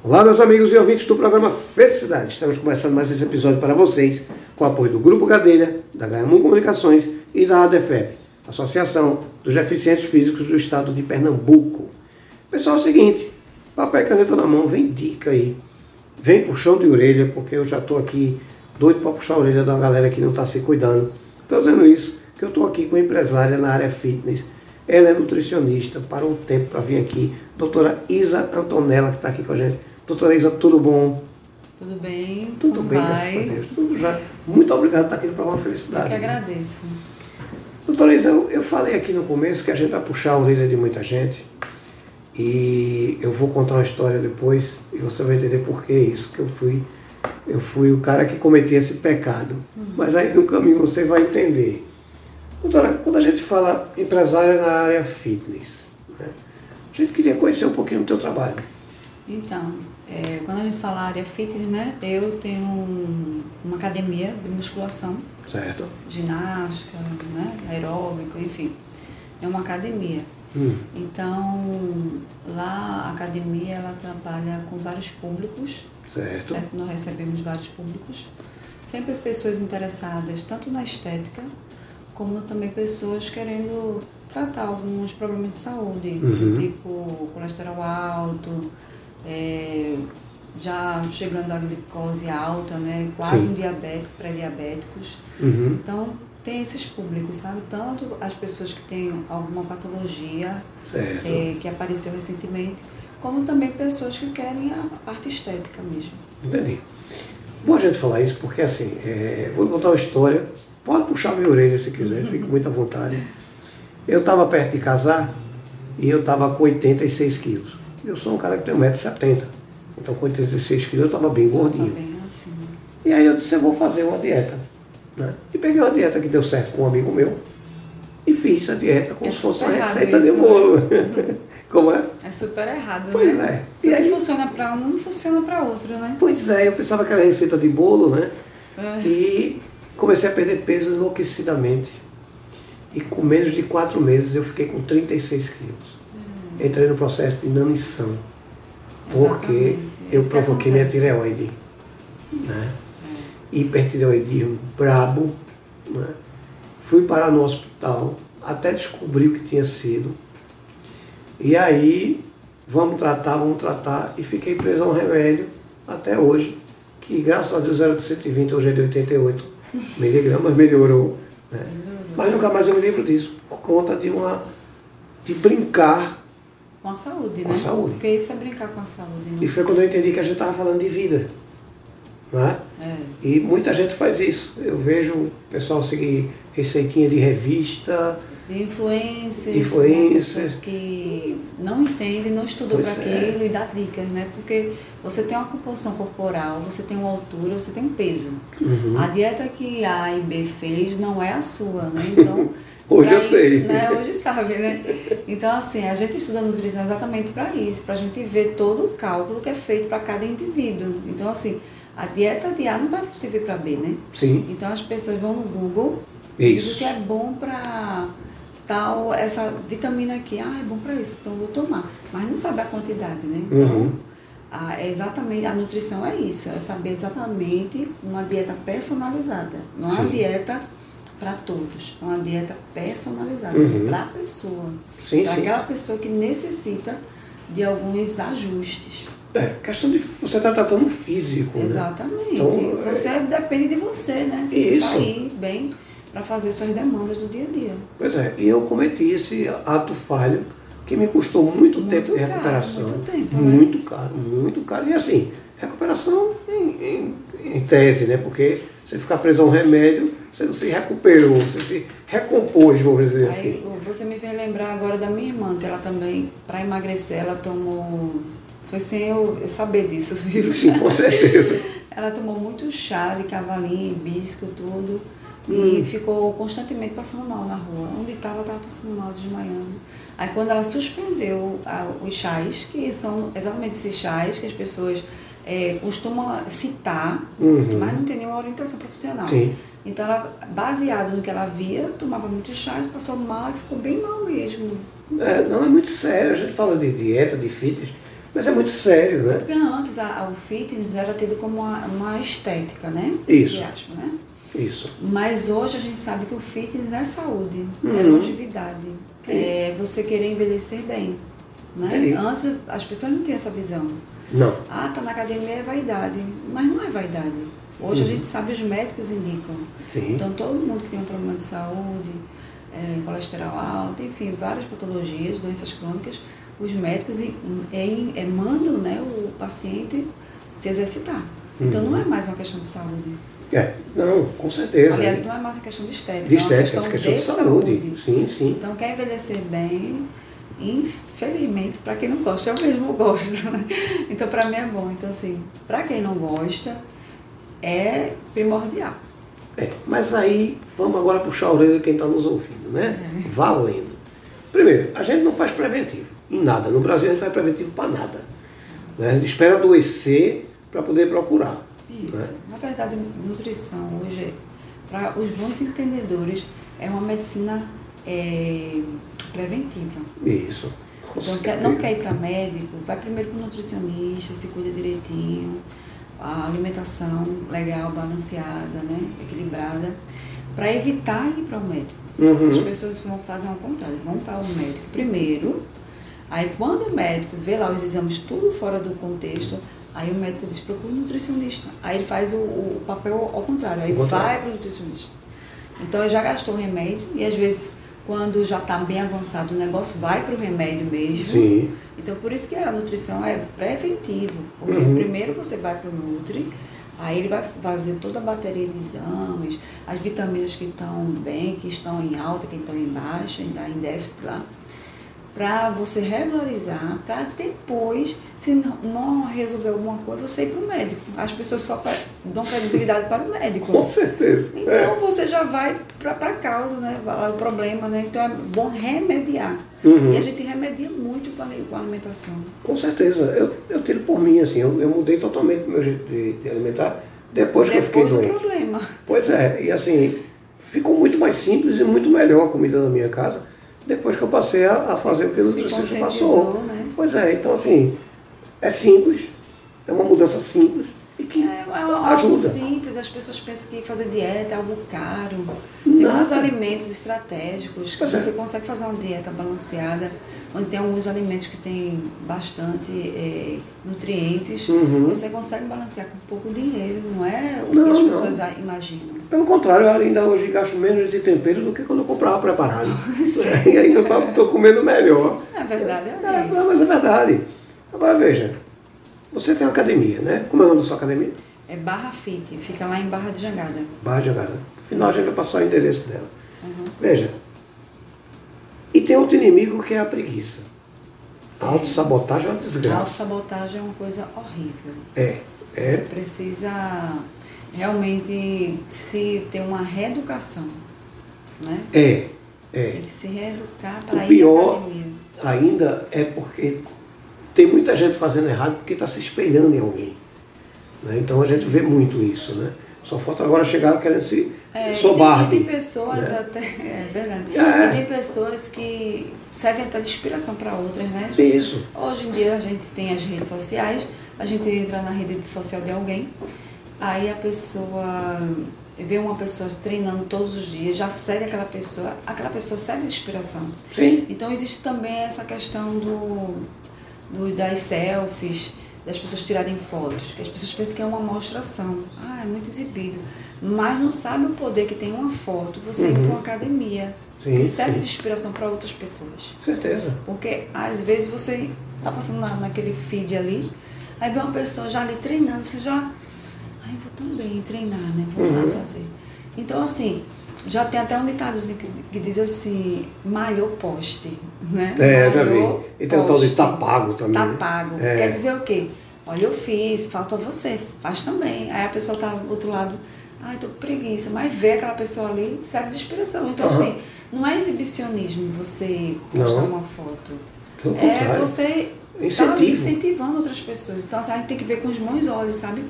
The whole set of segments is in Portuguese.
Olá, meus amigos e ouvintes do programa Felicidade. Estamos começando mais esse episódio para vocês com o apoio do Grupo Gadelha, da Gamu Comunicações e da ADFEP, Associação dos Deficientes Físicos do Estado de Pernambuco. Pessoal, é o seguinte, papel e caneta na mão, vem dica aí. Vem puxão de orelha, porque eu já estou aqui doido para puxar a orelha da galera que não está se cuidando. Estou dizendo isso, que eu estou aqui com empresária na área fitness. Ela é nutricionista, parou o tempo para vir aqui. Doutora Isa Antonella, que está aqui com a gente. Doutora Isa, tudo bom? Tudo bem? Tudo bem, vai? graças a Deus. Tudo já. Muito obrigado por estar aqui no programa Eu Felicidade. que agradeço. Doutora Isa, eu, eu falei aqui no começo que a gente vai puxar a orelha de muita gente. E eu vou contar uma história depois e você vai entender por que isso, que eu fui, eu fui o cara que cometia esse pecado. Mas aí no caminho você vai entender. Doutora, quando a gente fala empresária na área fitness, né, a gente queria conhecer um pouquinho do teu trabalho. Então, é, quando a gente fala área fitness, né? Eu tenho um- uma academia de musculação, Certo? ginástica, né? Aeróbico, enfim. É uma academia. Hum, Então, lá a academia ela trabalha com vários públicos, certo. certo? Nós recebemos vários públicos. Sempre pessoas interessadas tanto na estética, como também pessoas querendo tratar alguns problemas de saúde, Uhum. tipo colesterol alto, é, já chegando a glicose alta, né? Quase Sim. um diabético, pré-diabéticos. Uhum, Então, tem esses públicos, sabe? Tanto as pessoas que têm alguma patologia é, que apareceu recentemente, como também pessoas que querem a parte estética mesmo. Entendi. Bom a gente falar isso porque assim, é, vou contar uma história. Pode puxar minha orelha se quiser, fique muito à vontade. Eu estava perto de casar e eu estava com 86 quilos. Eu sou um cara que tem 1,70m. Então com 86 quilos eu estava bem Tá gordinho. bem assim. E aí eu disse, eu vou fazer uma dieta. Né? E peguei uma dieta que deu certo com um amigo meu e fiz a dieta como É se fosse uma receita de isso, né? bolo. como é? É super errado, Pois né? é. E aí, funciona para um não funciona para outro, né? pois é, eu pensava que era receita de bolo, né? É. E comecei a perder peso enlouquecidamente. E com menos de quatro meses eu fiquei com 36 quilos. Entrei no processo de inanição. Porque Exatamente. eu Isso que provoquei minha tireoide. Né? Hipertireoidismo brabo. Né? Fui parar no hospital até descobrir o que tinha sido. E aí, vamos tratar, vamos tratar. E fiquei preso a um remédio até hoje, que graças a Deus era de 120, hoje é de 88 miligramas, melhorou. Né? Mas nunca mais eu me livro disso, por conta de uma. de brincar. Com a saúde, Com né? a saúde. Porque isso é brincar com a saúde, né? E foi quando eu entendi que a gente estava falando de vida. Né? É. E muita gente faz isso. Eu vejo o pessoal seguir receitinha de revista. De influências, influências. né? que não entendem, não estudam Pois para é. aquilo e dá dicas, né? Porque você tem uma composição corporal, você tem uma altura, você tem um peso. Uhum. A dieta que A e B fez não é a sua, né? Então. Hoje eu sei. né? Hoje sabe, né? Então, assim, a gente estuda nutrição exatamente para isso, para a gente ver todo o cálculo que é feito para cada indivíduo. Então, assim, a dieta de A não vai servir para B, né? Sim, Então as pessoas vão no Google e dizem isso. que é bom para tal, essa vitamina aqui, ah, é bom para isso, então eu vou tomar. Mas não sabe a quantidade, né? Então, Uhum. a, é exatamente, a nutrição é isso, é saber exatamente uma dieta personalizada. Não é uma dieta para todos, é uma dieta personalizada Uhum. para a pessoa. Para aquela pessoa que necessita de alguns ajustes. É, questão de você está tratando físico. Né? Exatamente. Então, é- você depende de você, né? Você Isso. tá aí bem para fazer suas demandas do dia a dia. Pois é, e eu cometi esse ato falho que me custou muito, Muito tempo de caro, recuperação. muito tempo, né? Muito caro, muito caro. E assim, recuperação em, em- em tese, né? Porque você ficar preso a um remédio, você não se recuperou, você se recompôs, vamos dizer assim. Aí o- você me fez lembrar agora da minha irmã, que ela também, para emagrecer, ela tomou. Foi sem eu eu saber disso, viu? Sim, com certeza. Ela tomou muito chá de cavalinho, hibisco, tudo. E ficou constantemente passando mal na rua. Onde estava, estava passando mal, desmaiando. Aí quando ela suspendeu a- os chás, que são exatamente esses chás que as pessoas eh, costumam citar, Uhum. mas não tem nenhuma orientação profissional. Sim. Então ela, baseado no que ela via, tomava muitos chás, passou mal e ficou bem mal mesmo. É, não, é muito sério. A gente fala de dieta, de fitness, Mas é muito sério, né? Porque antes a, a, o fitness era tido como uma, uma estética, né? Isso. Aspas, né? Isso. Mas hoje a gente sabe que o fitness é saúde, uhum. é longevidade, é você querer envelhecer bem. Né? Antes as pessoas não tinham essa visão. Não. Ah, tá na academia é vaidade. Mas não é vaidade. Hoje uhum. a gente sabe, os médicos indicam. Sim. Então todo mundo que tem um problema de saúde, é, colesterol alto, enfim, várias patologias, doenças crônicas, os médicos é, é, mandam né, o paciente se exercitar. Então não é uhum. mais uma questão de saúde. É, não, com certeza. Aliás, não é mais uma questão de estética, de estética, é uma questão, questão de, de saúde. saúde. Sim, sim. Então quer envelhecer bem, infelizmente, para quem não gosta, eu mesmo gosto. Né? Então para mim é bom. Então assim, para quem não gosta, é primordial. É, mas aí vamos agora puxar a orelha de quem está nos ouvindo, né? É. Valendo. Primeiro, a gente não faz preventivo em nada. No Brasil a gente faz preventivo para nada. Né? A gente espera adoecer para poder procurar. Isso. Né? Na verdade, nutrição hoje, para os bons entendedores, é uma medicina é, preventiva. Isso. Então, quer, não quer ir para médico, vai primeiro para o nutricionista, se cuida direitinho, a alimentação legal, balanceada, né, equilibrada, para evitar ir para o médico. Uhum. As pessoas vão fazer ao contrário, vão para o médico primeiro, aí quando o médico vê lá os exames tudo fora do contexto, Aí o médico diz, procura um nutricionista. Aí ele faz o, o papel ao contrário, aí vai para o nutricionista. Então ele já gastou o remédio e às vezes quando já está bem avançado o negócio vai para o remédio mesmo. Sim. Então por isso que a nutrição é preventivo, porque uhum. primeiro você vai para o Nutri, aí ele vai fazer toda a bateria de exames, as vitaminas que estão bem, que estão em alta, que estão em baixa, ainda em déficit lá para você regularizar, para depois, se não resolver alguma coisa, você ir para o médico. As pessoas só dão credibilidade para o médico. Com certeza. Então é. você já vai para a causa, né? o problema, né? Então é bom remediar. Uhum. E a gente remedia muito com a, alimentação. Com certeza. Eu, eu tiro por mim, assim, eu, eu mudei totalmente o meu jeito de, de alimentar depois, depois que eu fiquei doente. Depois do problema. Pois é, e assim, ficou muito mais simples e muito melhor a comida da minha casa depois que eu passei a, a fazer o que o nutricionista passou. Né? Pois é, então assim, é simples, é uma mudança simples e que é, é ajuda. simples, as pessoas pensam que fazer dieta é algo caro. Tem alguns alimentos estratégicos que pois você é. consegue fazer uma dieta balanceada, onde tem alguns alimentos que têm bastante é, nutrientes, uhum. você consegue balancear com pouco dinheiro, não é o não, que as pessoas não. imaginam. Pelo contrário, eu ainda hoje gasto menos de tempero do que quando eu comprava preparado. e ainda estou comendo melhor. É verdade, é. é não, mas é verdade. Agora veja, você tem uma academia, né? Como é o nome da sua academia? É Barra Fit, fica lá em Barra de Jangada. Barra de Jangada. No final a gente vai passar o endereço dela. Uhum. Veja, e tem outro inimigo que é a preguiça. A autossabotagem é uma desgraça. A autossabotagem é uma coisa horrível. É. é. Você precisa realmente se ter uma reeducação. Né? É. É. Tem que se reeducar para o pior ainda é porque tem muita gente fazendo errado porque está se espelhando em alguém. Né? Então a gente vê muito isso, né? Só falta agora chegar querendo se é, sobar. E tem, pessoas né? até. É verdade. É. E tem pessoas que servem até de inspiração para outras, né? Isso. Hoje em dia a gente tem as redes sociais, a gente entra na rede social de alguém, aí a pessoa vê uma pessoa treinando todos os dias, já segue aquela pessoa, aquela pessoa serve de inspiração. Sim. Então existe também essa questão do, do das selfies das pessoas tirarem fotos, que as pessoas pensam que é uma mostração. Ah, é muito exibido. Mas não sabe o poder que tem uma foto, você uhum. ir para uma academia, sim, que serve sim. de inspiração para outras pessoas. Certeza. Porque às vezes você está passando na, naquele feed ali, aí vê uma pessoa já ali treinando, você já. Ai, vou também treinar, né? Vou uhum. lá fazer. Então, assim, já tem até um ditadozinho que, que diz assim, malhou poste, né? É, malhou, já vi. E tem o tal de tá pago também. Tá pago. É. Quer dizer o quê? Olha, eu fiz, falta você, faz também. Aí a pessoa tá do outro lado, ai, tô com preguiça, mas vê aquela pessoa ali, serve de inspiração. Então, uhum. assim, não é exibicionismo você postar não. uma foto. Pelo é contrário. você Incentivo. tá incentivando outras pessoas. Então, assim, a gente tem que ver com os bons olhos, sabe?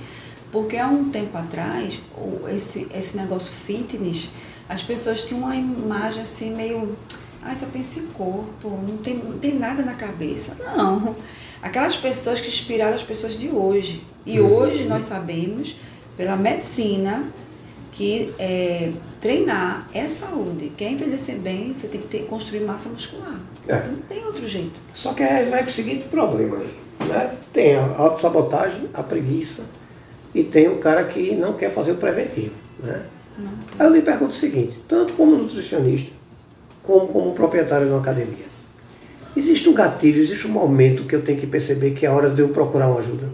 Porque há um tempo atrás, esse, esse negócio fitness as pessoas tinham uma imagem assim meio. Ah, só pensa em corpo, não tem, não tem nada na cabeça. Não. aquelas pessoas que inspiraram as pessoas de hoje. E Uhum. hoje nós sabemos, pela medicina, que é, treinar é saúde. Quer envelhecer bem, você tem que ter, construir massa muscular. É. Não tem outro jeito. Só que é, o seguinte problema aí, né? Tem a autossabotagem, a preguiça e tem o cara que não quer fazer o preventivo, né? Aí eu lhe pergunto o seguinte, tanto como nutricionista, como como proprietário de uma academia, existe um gatilho, existe um momento que eu tenho que perceber que é a hora de eu procurar uma ajuda?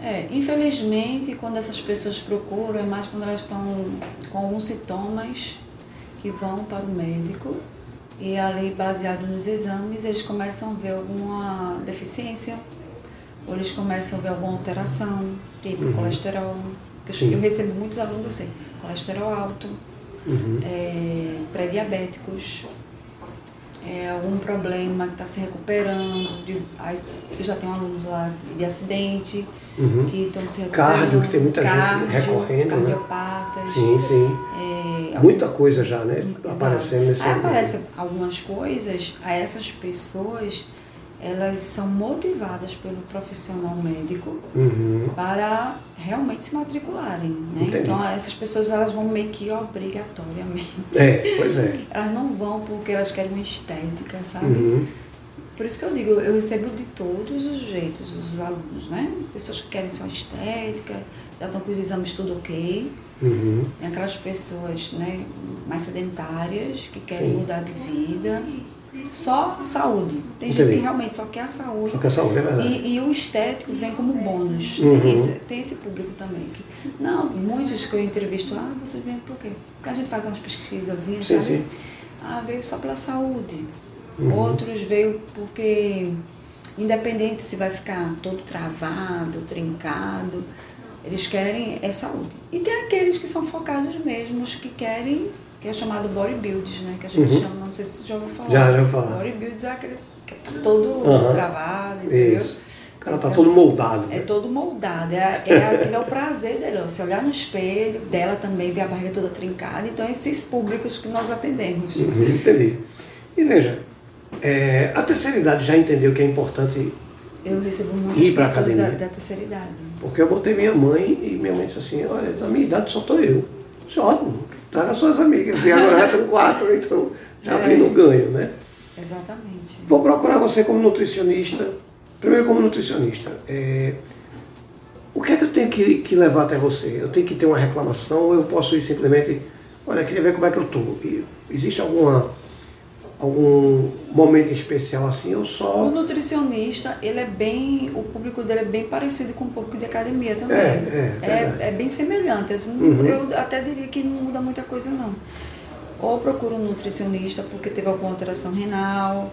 É, infelizmente, quando essas pessoas procuram, é mais quando elas estão com alguns sintomas que vão para o médico e ali, baseado nos exames, eles começam a ver alguma deficiência ou eles começam a ver alguma alteração, tipo colesterol. que Eu, eu recebo muitos alunos assim, colesterol alto, Uhum. é, pré-diabéticos, é, algum problema que está se recuperando. De, aí, eu já tenho alunos lá de, de acidente Uhum. que estão se recuperando. Cardio, que tem muita gente cardio, recorrendo, né? Cardiopatas. Sim, sim. é, Muita coisa já, né? Exato. Aparecendo nesse Aí aparecem algumas coisas, a essas pessoas, elas são motivadas pelo profissional médico Uhum. para realmente se matricularem, né? Então essas pessoas elas vão meio que obrigatoriamente. É, pois é. Elas não vão porque elas querem uma estética, sabe? Uhum. Por isso que eu digo, eu recebo de todos os jeitos os alunos, né? Pessoas que querem só estética, já estão com os exames tudo ok. Uhum. Tem aquelas pessoas né, mais sedentárias que querem Sim. mudar de vida. Só saúde. Tem gente Entendi. que realmente só quer a saúde. Só que a saúde é verdade. E, e o estético vem como bônus. Uhum. Tem, esse, tem esse público também. Que, não, muitos que eu entrevisto, ah, vocês vêm por quê? Porque a gente faz umas pesquisazinhas, Sim, sabe? sim. Ah, veio só pela saúde. Uhum. Outros veio porque, independente se vai ficar todo travado, trincado, eles querem é saúde. E tem aqueles que são focados mesmos, que querem, que é chamado bodybuilds, né? Que a gente Uhum. chama, não sei se já ouviu falar. Já, já ouvi falar. Bodybuilds é aquele que tá todo Aham. travado, entendeu? Isso. O cara tá Então, todo moldado. É né? todo moldado, é, é, aquele é o prazer ó. Você olhar no espelho, dela também, ver a barriga toda trincada. Então, esses públicos que nós atendemos. Uhum, entendi. E veja, é, a terceira idade já entendeu que é importante, Eu recebo Ir muitas pra pessoas da, academia? da terceira idade. porque eu botei minha mãe e minha mãe disse assim, olha, na minha idade só tô eu. Eu Disse, ótimo, traga suas amigas. E agora já estão quatro, então já É. vem no ganho, né? Exatamente. Vou procurar você como nutricionista. Primeiro como nutricionista. É, o que é que eu tenho que, que levar até você? Eu tenho que ter uma reclamação ou eu posso ir simplesmente, olha, queria ver como é que eu estou. Existe alguma, algum momento especial assim ou O só. nutricionista, ele é bem. O público dele é bem parecido com o público de academia também. É, é, verdade. é, bem semelhante. assim, Uhum. Eu até diria que não muda muita coisa, não. Ou procura um nutricionista porque teve alguma alteração renal,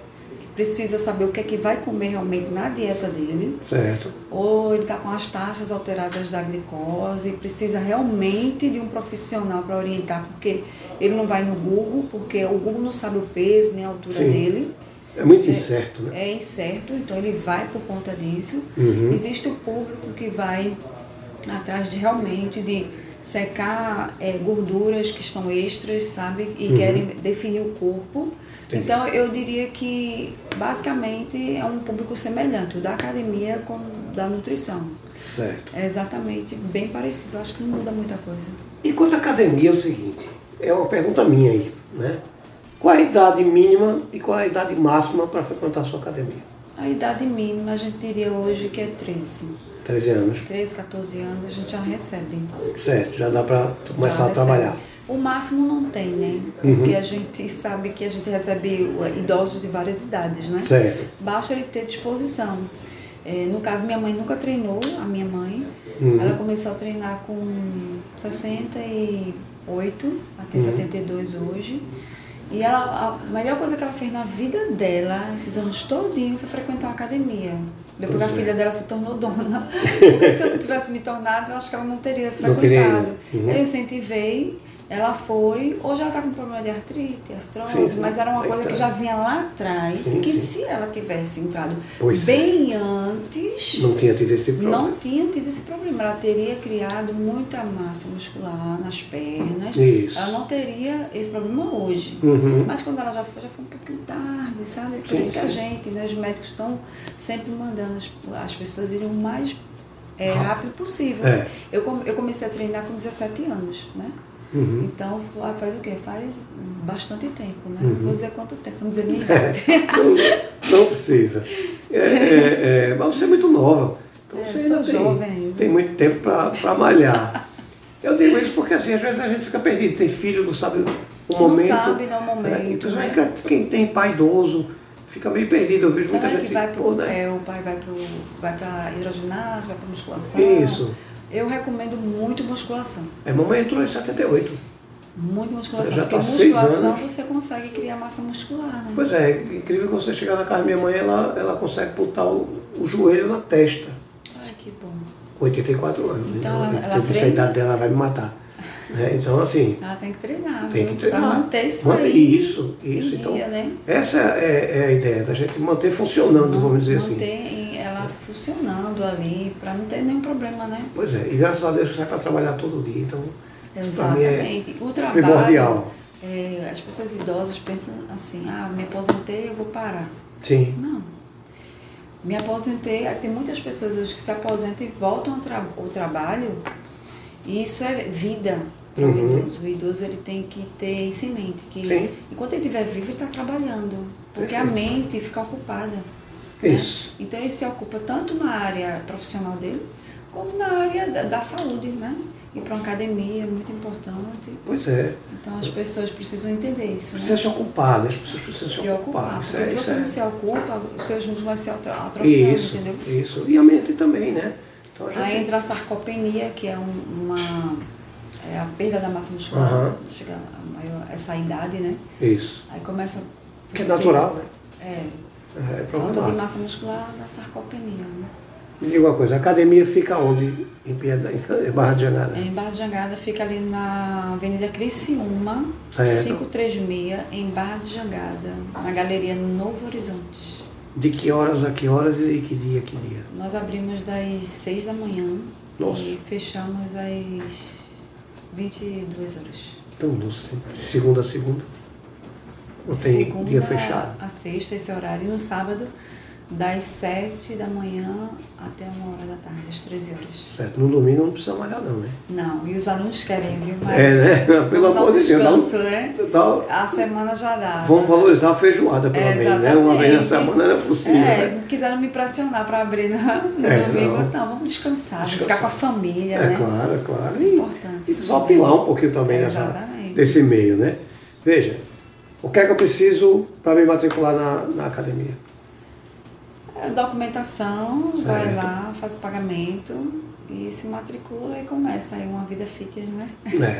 precisa saber o que é que vai comer realmente na dieta dele. Certo. ou ele está com as taxas alteradas da glicose, precisa realmente de um profissional para orientar, porque ele não vai no Google, porque o Google não sabe o peso nem a altura Sim. dele, É muito incerto, né? é incerto, então ele vai por conta disso. Uhum. Existe o público que vai atrás de realmente de secar é, gorduras que estão extras, sabe? E Uhum. querem definir o corpo. Entendi. Então eu diria que basicamente é um público semelhante, o da academia com o da nutrição. Certo. É exatamente bem parecido, acho que não muda muita coisa. E quanto à academia é o seguinte, é uma pergunta minha aí, né? Qual é a idade mínima e qual é a idade máxima para frequentar a sua academia? A idade mínima a gente diria hoje que é 13. 13 anos. 13, 14 anos a gente já recebe. Certo, já dá para começar Já a recebe. trabalhar. O máximo não tem, né? Uhum. Porque a gente sabe que a gente recebe uh, idosos de várias idades, né? Certo. Basta ele ter disposição. É, no caso, minha mãe nunca treinou, a minha mãe. Uhum. Ela começou a treinar com 68, ela tem Uhum. 72 hoje. E ela, a melhor coisa que ela fez na vida dela, esses anos todinho, foi frequentar uma academia. Depois que a é. filha dela se tornou dona. Porque se eu não tivesse me tornado, eu acho que ela não teria Não teria frequentado. Uhum. Eu incentivei, ela foi, hoje ela está com problema de artrite, artrose, Sim, sim. mas era uma coisa que já vinha lá atrás, Sim, que se ela tivesse entrado Pois bem antes, Não tinha tido esse problema. não tinha tido esse problema. Ela teria criado muita massa muscular nas pernas. Isso. Ela não teria esse problema hoje. Uhum. Mas quando ela já foi, já foi um pouquinho tarde, sabe? Por isso que a gente, né, os médicos estão sempre mandando as, as pessoas irem o mais é, rápido possível. É. Eu, eu comecei a treinar com 17 anos, né? Uhum. Então, fa- faz o quê? Faz bastante tempo, né? Uhum. Vou dizer quanto tempo, vamos dizer minha É, idade. não, não precisa. É, é, é, mas você é muito nova. Então É, você ainda tem, jovem tem muito tempo para malhar. Eu digo isso porque assim, às vezes a gente fica perdido, tem filho, não sabe o Não momento. sabe, não, o momento, É, e principalmente né? quem tem pai idoso fica meio perdido. Eu vejo muita gente. que vai pô, pro, né? é, o pai vai para vai hidroginásio, vai para musculação. Isso. Eu recomendo muito musculação. É, mamãe entrou em 78. Muito musculação. Já porque tá musculação você consegue criar massa muscular, né? Pois é, incrível que você chegar na casa da minha mãe, ela, ela consegue botar o, o joelho na testa. Ai, que bom. Com 84 anos. Então, ela- ela essa treina? idade dela ela vai me matar. Né? Então, assim, Ela tem que treinar, Tem que treinar. Pra manter isso Manter- aí. isso, isso, então. dia, né? essa é, é a ideia, da gente manter funcionando, vamos dizer assim. Manter ela funcionando ali, pra não ter nenhum problema, né? Pois é, e graças a Deus sai para trabalhar todo dia, então é Exatamente. O trabalho, primordial. é, as pessoas idosas pensam assim, ah, me aposentei, eu vou parar. Sim, Não. Me aposentei, tem muitas pessoas hoje que se aposentam e voltam ao, tra ao trabalho, e isso é vida para Uhum. o idoso. O idoso ele tem que ter isso em mente, que Sim. enquanto ele estiver vivo, ele está trabalhando, porque a Perfeito. mente fica ocupada. Né? isso. Então ele se ocupa tanto na área profissional dele, como na área da, da saúde, né? Ir para uma academia é muito importante. Pois é, Então as pessoas precisam entender isso. precisa né? se ocupar, né? As pessoas precisam se, se ocupar. Isso Porque é- se você é- não se ocupa, os seus músculos vão se atro- atrofiando, Isso, entendeu? isso. E a mente também, né? Então a gente... Aí entra a sarcopenia, que é um- uma é a perda da massa muscular, chega a maior, essa idade, né? Isso. Aí começa Que é natural, né? É, É falta de massa muscular da sarcopenia, né? Me diga uma coisa, a academia fica onde? Em, Piedade, em Barra de Jangada? Em Barra de Jangada fica ali na Avenida Criciúma, Certo. 536, em Barra de Jangada, na Galeria Novo Horizonte. De que horas a que horas e que dia a que dia? Nós abrimos das 6 da manhã Nossa. e fechamos às 22 horas. Então, de segunda a segunda? Tem Segunda dia fechado? a sexta, esse horário. E no sábado, das 7 da manhã até uma hora da tarde, às 13 horas. Certo, no domingo não precisa malhar não, né? Não, e os alunos querem, viu? Mas É, né? Pelo vamos amor de Deus. descanso, né? dá- A semana já dá. Vamos valorizar a feijoada, pelo É, menos, né? Uma vez na semana não é possível, É, né? não quiseram me pressionar para abrir no, no É, domingo. não. Não. vamos descansar, vamos Descansar. ficar com a família, É né? claro, claro. É importante e isso desopilar um pouquinho também É, exatamente. desse meio, né? Veja, o que é que eu preciso para me matricular na, na academia? É, documentação, vai Certo. lá, faz o pagamento e se matricula e começa aí uma vida fitness, né?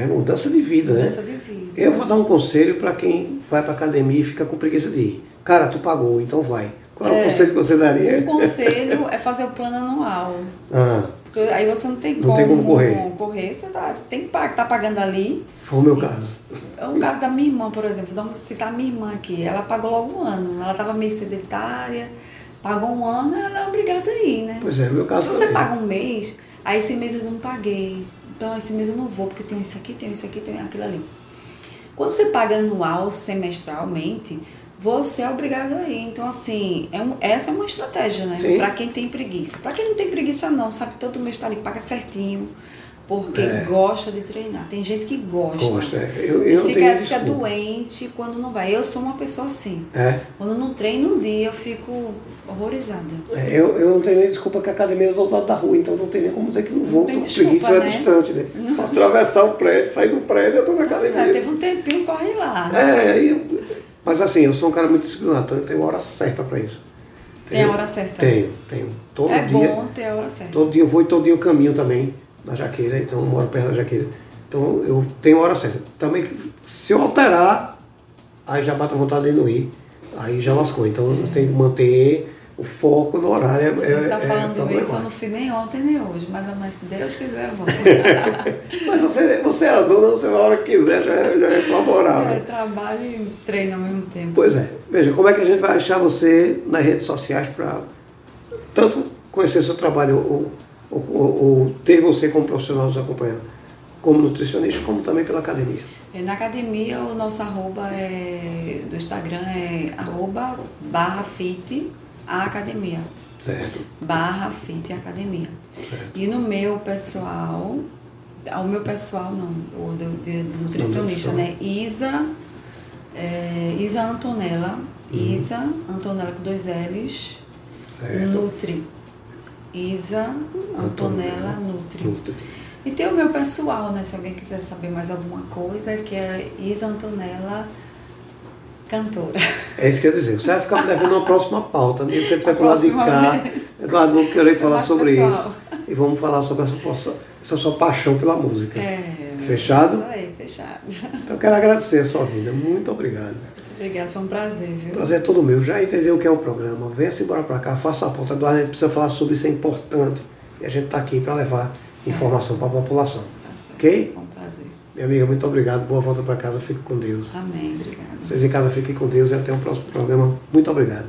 É, mudança de vida, né? Mudança de vida. Eu vou dar um conselho para quem vai para academia e fica com preguiça de ir. Cara, tu pagou, então vai. Qual é, o É. conselho que você daria? O conselho é fazer o plano anual. Ah, Porque Aí você não tem Não como, tem como correr. você tá, tem que pagar, tá pagando ali. foi o meu caso. É o caso da minha irmã, por exemplo. Vamos citar a minha irmã aqui. Ela pagou logo um ano. Ela estava meio sedentária, pagou um ano, ela é obrigada a ir, né? Pois é, meu caso Se você também. paga um mês, aí esse mês eu não paguei. Então esse mês eu não vou, porque tem isso aqui, tem isso aqui, tem aquilo ali. Quando você paga anual, semestralmente, você é obrigado a ir. Então, assim, é um- essa é uma estratégia, né? Pra quem tem preguiça. Pra quem não tem preguiça, não, sabe? Todo mês tá ali, paga certinho, porque É. gosta de treinar. Tem gente que gosta. Gosta, é. Eu, eu não fica, tenho fica doente quando não vai. Eu sou uma pessoa assim. É, Quando não treino um dia, eu fico horrorizada. é, eu, eu não tenho nem desculpa que a academia é do outro lado da rua, então não tem nem como dizer que não vou, desculpa, preguiça é né? distante, né? Só atravessar o prédio, sair do prédio, eu tô na é, academia. teve um tempinho, corre lá. É, eu- mas assim, eu sou um cara muito disciplinado, então eu tenho hora certa para isso. Tem a hora certa. Tenho, tenho. Todo é dia. bom ter a hora certa. Todo dia eu vou e todo dia eu caminho também na jaqueira, então eu moro perto da jaqueira. Então eu tenho hora certa. Também, se eu alterar, aí já bate a vontade de não ir, aí já lascou. Então eu tenho que manter o foco no horário é. Está é, falando é isso, eu não fiz nem ontem nem hoje, mas, mas se Deus quiser, eu vou. mas você, você é adulto, você vai a hora que quiser, já, é, já é favorável. É, trabalho e treino ao mesmo tempo. Pois é. Veja, como é que a gente vai achar você nas redes sociais para tanto conhecer seu trabalho ou, ou, ter você como profissional nos acompanhando, como nutricionista, como também pela academia? É, na academia, o nosso arroba é, do Instagram é arroba barra fit a academia. Certo. Barra fit academia. Certo. E no meu pessoal, ao meu pessoal não, o de, nutricionista, né? Isa, é, Isa Antonella, uhum. Isa Antonella com dois L's, certo. Nutri. Isa Antonella, Antonella Nutri. Nutri. E tem o meu pessoal, né? Se alguém quiser saber mais alguma coisa, que é Isa Antonella cantora. É isso que eu ia dizer. Você vai ficar devendo uma próxima pauta. Né? Você vai falar de cá. Eduardo, vamos querer falar sobre pessoal. isso. E vamos falar sobre essa, essa sua paixão pela música. É. Fechado? Isso aí, fechado. Então quero agradecer a sua vida. Muito obrigado. Muito obrigada, foi um prazer, viu? Prazer é todo meu. Já entendeu o que é o programa. Venha-se embora para cá, faça a ponta. Eduardo, a gente precisa falar sobre isso, é importante. E a gente está aqui para levar certo. informação para a população. Tá certo. Ok? Foi um prazer. Minha amiga, muito obrigado. Boa volta para casa. Fique com Deus. Amém. Obrigada. Vocês em casa fiquem com Deus e até o próximo programa. Muito obrigado.